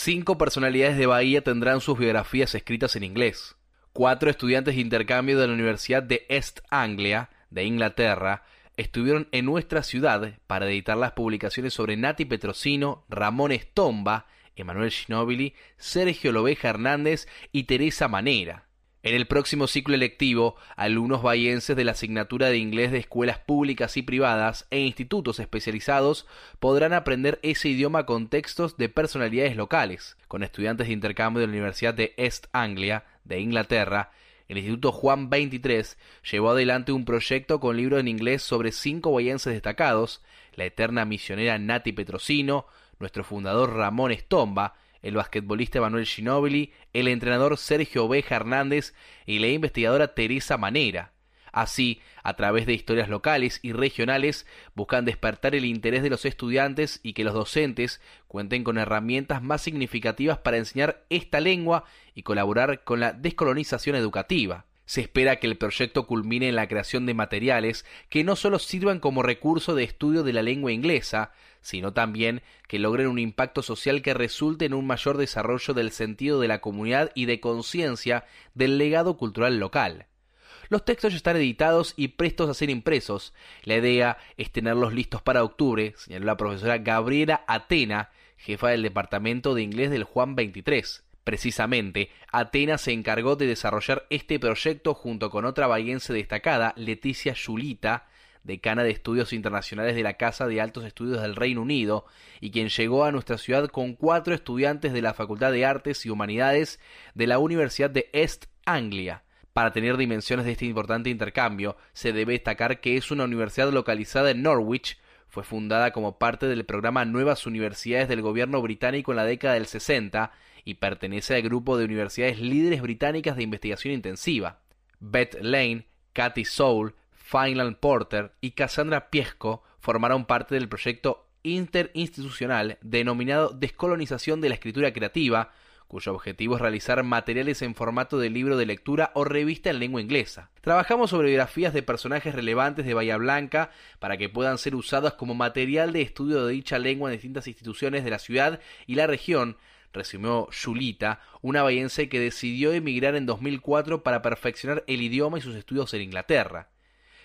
Cinco personalidades de Bahía tendrán sus biografías escritas en inglés. Cuatro estudiantes de intercambio de la Universidad de East Anglia, de Inglaterra, estuvieron en nuestra ciudad para editar las publicaciones sobre Nati Petrosino, Ramón Estomba, Emanuel Ginóbili, Sergio Lobeja Hernández y Teresa Manera. En el próximo ciclo electivo, alumnos bahienses de la asignatura de inglés de escuelas públicas y privadas e institutos especializados podrán aprender ese idioma con textos de personalidades locales. Con estudiantes de intercambio de la Universidad de East Anglia, de Inglaterra, el Instituto Juan 23 llevó adelante un proyecto con libros en inglés sobre cinco bahienses destacados, la eterna misionera Nati Petrosino, nuestro fundador Ramón Estomba, el basquetbolista Manuel Ginóbili, el entrenador Sergio Oveja Hernández y la investigadora Teresa Manera. Así, a través de historias locales y regionales, buscan despertar el interés de los estudiantes y que los docentes cuenten con herramientas más significativas para enseñar esta lengua y colaborar con la descolonización educativa. Se espera que el proyecto culmine en la creación de materiales que no solo sirvan como recurso de estudio de la lengua inglesa, sino también que logren un impacto social que resulte en un mayor desarrollo del sentido de la comunidad y de conciencia del legado cultural local. Los textos ya están editados y prestos a ser impresos. La idea es tenerlos listos para octubre, señaló la profesora Gabriela Atena, jefa del Departamento de Inglés del Juan 23. Precisamente, Atenas se encargó de desarrollar este proyecto junto con otra bahiense destacada, Leticia Yulita, decana de estudios internacionales de la Casa de Altos Estudios del Reino Unido, y quien llegó a nuestra ciudad con cuatro estudiantes de la Facultad de Artes y Humanidades de la Universidad de East Anglia. Para tener dimensiones de este importante intercambio, se debe destacar que es una universidad localizada en Norwich, fue fundada como parte del programa Nuevas Universidades del gobierno británico en la década del 60 y pertenece al grupo de universidades líderes británicas de investigación intensiva. Beth Lane, Cathy Soul, Finland Porter y Cassandra Piesco formaron parte del proyecto interinstitucional denominado Descolonización de la Escritura Creativa, cuyo objetivo es realizar materiales en formato de libro de lectura o revista en lengua inglesa. Trabajamos sobre biografías de personajes relevantes de Bahía Blanca para que puedan ser usadas como material de estudio de dicha lengua en distintas instituciones de la ciudad y la región, resumió Julita, una bahiense que decidió emigrar en 2004 para perfeccionar el idioma y sus estudios en Inglaterra.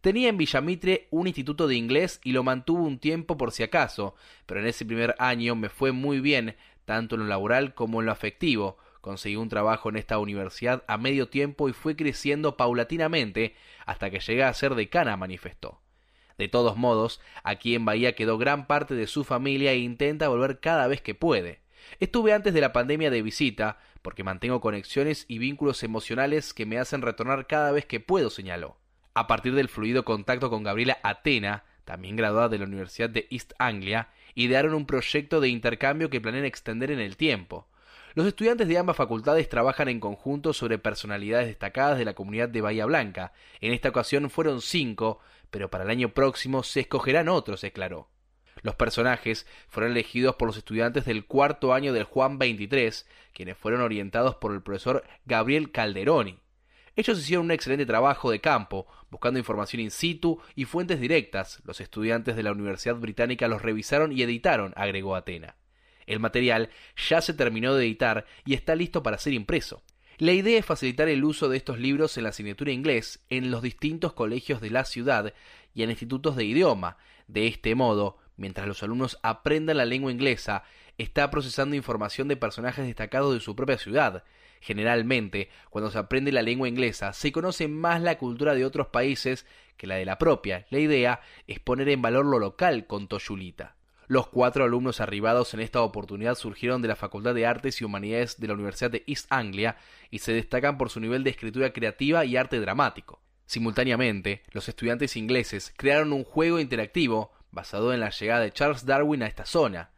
Tenía en Villamitre un instituto de inglés y lo mantuvo un tiempo por si acaso, pero en ese primer año me fue muy bien, tanto en lo laboral como en lo afectivo. Conseguí un trabajo en esta universidad a medio tiempo y fue creciendo paulatinamente hasta que llegué a ser decana, manifestó. De todos modos, aquí en Bahía quedó gran parte de su familia e intenta volver cada vez que puede. Estuve antes de la pandemia de visita, porque mantengo conexiones y vínculos emocionales que me hacen retornar cada vez que puedo, señaló. A partir del fluido contacto con Gabriela Atena, también graduada de la Universidad de East Anglia, idearon un proyecto de intercambio que planean extender en el tiempo. Los estudiantes de ambas facultades trabajan en conjunto sobre personalidades destacadas de la comunidad de Bahía Blanca. En esta ocasión fueron cinco, pero para el año próximo se escogerán otros, declaró. Los personajes fueron elegidos por los estudiantes del cuarto año del Juan 23, quienes fueron orientados por el profesor Gabriel Calderoni. Ellos hicieron un excelente trabajo de campo, buscando información in situ y fuentes directas. Los estudiantes de la Universidad Británica los revisaron y editaron, agregó Atena. El material ya se terminó de editar y está listo para ser impreso. La idea es facilitar el uso de estos libros en la asignatura inglés en los distintos colegios de la ciudad y en institutos de idioma. De este modo, mientras los alumnos aprendan la lengua inglesa, está procesando información de personajes destacados de su propia ciudad. Generalmente, cuando se aprende la lengua inglesa, se conoce más la cultura de otros países que la de la propia. La idea es poner en valor lo local, contó Yulita. Los cuatro alumnos arribados en esta oportunidad surgieron de la Facultad de Artes y Humanidades de la Universidad de East Anglia y se destacan por su nivel de escritura creativa y arte dramático. Simultáneamente, los estudiantes ingleses crearon un juego interactivo basado en la llegada de Charles Darwin a esta zona.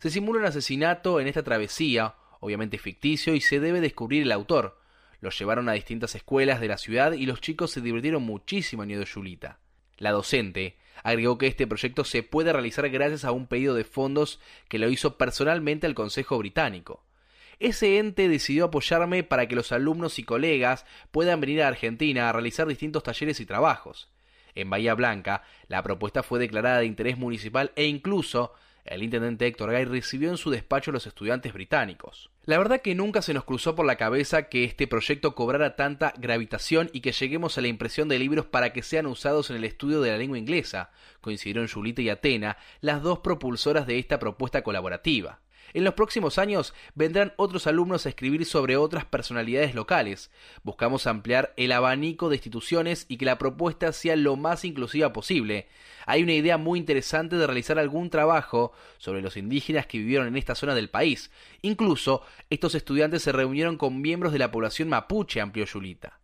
Se simula un asesinato en esta travesía, obviamente ficticio, y se debe descubrir el autor. Los llevaron a distintas escuelas de la ciudad y los chicos se divirtieron muchísimo en Nido Yulita. La docente agregó que este proyecto se puede realizar gracias a un pedido de fondos que lo hizo personalmente al Consejo Británico. Ese ente decidió apoyarme para que los alumnos y colegas puedan venir a Argentina a realizar distintos talleres y trabajos. En Bahía Blanca, la propuesta fue declarada de interés municipal e incluso el intendente Héctor Gay recibió en su despacho a los estudiantes británicos. La verdad que nunca se nos cruzó por la cabeza que este proyecto cobrara tanta gravitación y que lleguemos a la impresión de libros para que sean usados en el estudio de la lengua inglesa, coincidieron Julita y Atena, las dos propulsoras de esta propuesta colaborativa. En los próximos años vendrán otros alumnos a escribir sobre otras personalidades locales. Buscamos ampliar el abanico de instituciones y que la propuesta sea lo más inclusiva posible. Hay una idea muy interesante de realizar algún trabajo sobre los indígenas que vivieron en esta zona del país. Incluso estos estudiantes se reunieron con miembros de la población mapuche, amplió Yulita.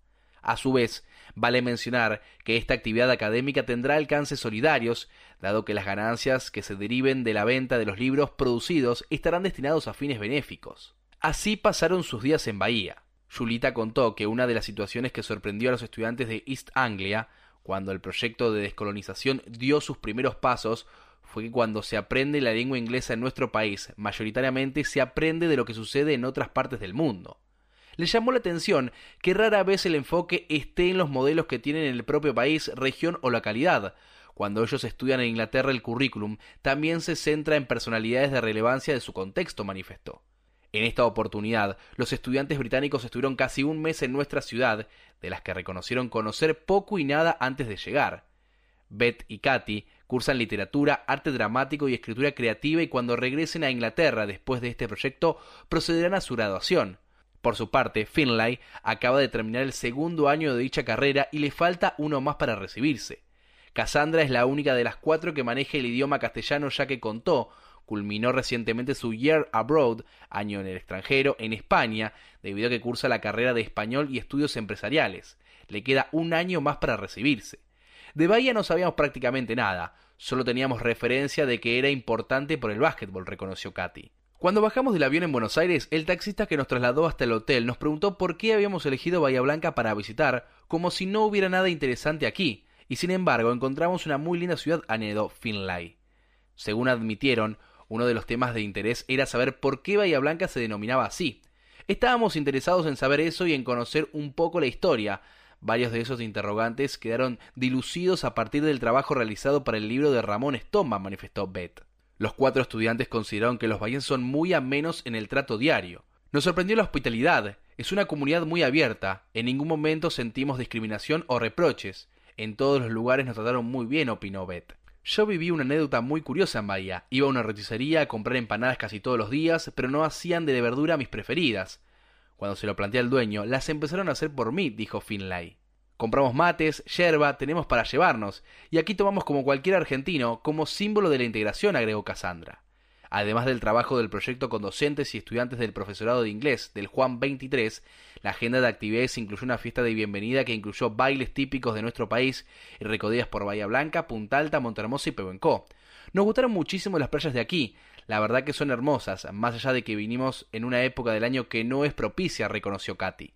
A su vez, vale mencionar que esta actividad académica tendrá alcances solidarios, dado que las ganancias que se deriven de la venta de los libros producidos estarán destinados a fines benéficos. Así pasaron sus días en Bahía. Julita contó que una de las situaciones que sorprendió a los estudiantes de East Anglia, cuando el proyecto de descolonización dio sus primeros pasos, fue que cuando se aprende la lengua inglesa en nuestro país, mayoritariamente se aprende de lo que sucede en otras partes del mundo le llamó la atención que rara vez el enfoque esté en los modelos que tienen en el propio país, región o localidad. Cuando ellos estudian en Inglaterra el currículum, también se centra en personalidades de relevancia de su contexto, manifestó. En esta oportunidad, los estudiantes británicos estuvieron casi un mes en nuestra ciudad, de las que reconocieron conocer poco y nada antes de llegar. Beth y Katy cursan literatura, arte dramático y escritura creativa y cuando regresen a Inglaterra después de este proyecto procederán a su graduación. Por su parte, Finlay acaba de terminar el segundo año de dicha carrera y le falta uno más para recibirse. Cassandra es la única de las cuatro que maneja el idioma castellano ya que contó, culminó recientemente su Year Abroad, año en el extranjero, en España, debido a que cursa la carrera de español y estudios empresariales. Le queda un año más para recibirse. De Bahía no sabíamos prácticamente nada, solo teníamos referencia de que era importante por el básquetbol, reconoció Katy. Cuando bajamos del avión en Buenos Aires, el taxista que nos trasladó hasta el hotel nos preguntó por qué habíamos elegido Bahía Blanca para visitar, como si no hubiera nada interesante aquí, y sin embargo encontramos una muy linda ciudad, añadió Finlay. Según admitieron, uno de los temas de interés era saber por qué Bahía Blanca se denominaba así. Estábamos interesados en saber eso y en conocer un poco la historia. Varios de esos interrogantes quedaron dilucidos a partir del trabajo realizado para el libro de Ramón Estomba, manifestó Beth. Los cuatro estudiantes consideraron que los bahienses son muy amenos en el trato diario. Nos sorprendió la hospitalidad. Es una comunidad muy abierta. En ningún momento sentimos discriminación o reproches. En todos los lugares nos trataron muy bien, opinó Beth. Yo viví una anécdota muy curiosa en Bahía. Iba a una roticería a comprar empanadas casi todos los días, pero no hacían de verdura mis preferidas. Cuando se lo planteé al dueño, las empezaron a hacer por mí, dijo Finlay. Compramos mates, yerba, tenemos para llevarnos, y aquí tomamos como cualquier argentino, como símbolo de la integración, agregó Cassandra. Además del trabajo del proyecto con docentes y estudiantes del profesorado de inglés del Juan 23, la agenda de actividades incluyó una fiesta de bienvenida que incluyó bailes típicos de nuestro país y recorridas por Bahía Blanca, Punta Alta, Montermoso y Pehuenco. Nos gustaron muchísimo las playas de aquí, la verdad que son hermosas, más allá de que vinimos en una época del año que no es propicia, reconoció Katy.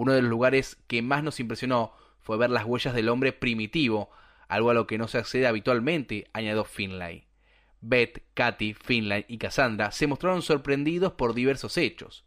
Uno de los lugares que más nos impresionó fue ver las huellas del hombre primitivo, algo a lo que no se accede habitualmente, añadió Finlay. Beth, Katy, Finlay y Cassandra se mostraron sorprendidos por diversos hechos.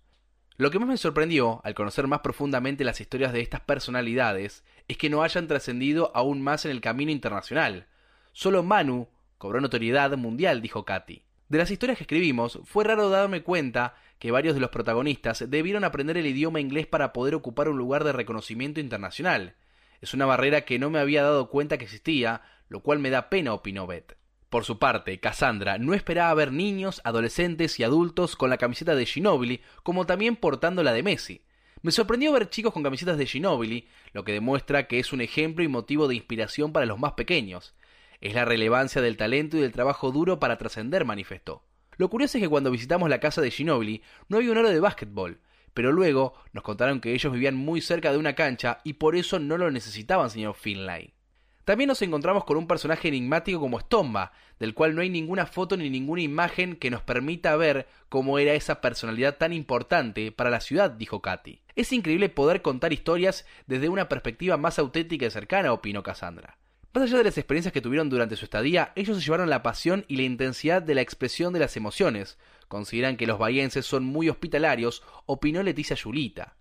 Lo que más me sorprendió, al conocer más profundamente las historias de estas personalidades, es que no hayan trascendido aún más en el camino internacional. Solo Manu cobró notoriedad mundial, dijo Katy. De las historias que escribimos, fue raro darme cuenta que varios de los protagonistas debieron aprender el idioma inglés para poder ocupar un lugar de reconocimiento internacional. Es una barrera que no me había dado cuenta que existía, lo cual me da pena, opinó Beth. Por su parte, Cassandra no esperaba ver niños, adolescentes y adultos con la camiseta de Ginobili, como también portando la de Messi. Me sorprendió ver chicos con camisetas de Ginobili, lo que demuestra que es un ejemplo y motivo de inspiración para los más pequeños. Es la relevancia del talento y del trabajo duro para trascender, manifestó. Lo curioso es que cuando visitamos la casa de Ginobili no había un aro de básquetbol, pero luego nos contaron que ellos vivían muy cerca de una cancha y por eso no lo necesitaban, señor Finlay. También nos encontramos con un personaje enigmático como Stomba, del cual no hay ninguna foto ni ninguna imagen que nos permita ver cómo era esa personalidad tan importante para la ciudad, dijo Katy. Es increíble poder contar historias desde una perspectiva más auténtica y cercana, opinó Cassandra. Más allá de las experiencias que tuvieron durante su estadía, ellos se llevaron la pasión y la intensidad de la expresión de las emociones. Consideran que los bahienses son muy hospitalarios, opinó Leticia Yulita.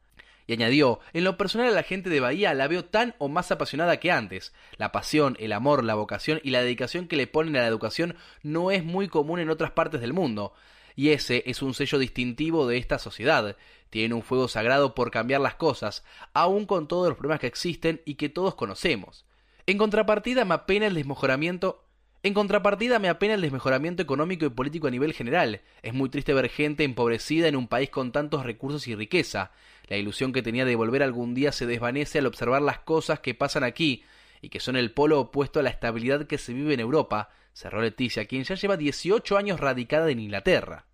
Y añadió, en lo personal a la gente de Bahía la veo tan o más apasionada que antes. La pasión, el amor, la vocación y la dedicación que le ponen a la educación no es muy común en otras partes del mundo. Y ese es un sello distintivo de esta sociedad. Tienen un fuego sagrado por cambiar las cosas, aun con todos los problemas que existen y que todos conocemos. En contrapartida me apena el desmejoramiento en contrapartida me apena el desmejoramiento económico y político a nivel general. Es muy triste ver gente empobrecida en un país con tantos recursos y riqueza. La ilusión que tenía de volver algún día se desvanece al observar las cosas que pasan aquí y que son el polo opuesto a la estabilidad que se vive en Europa, cerró Leticia, quien ya lleva 18 años radicada en Inglaterra.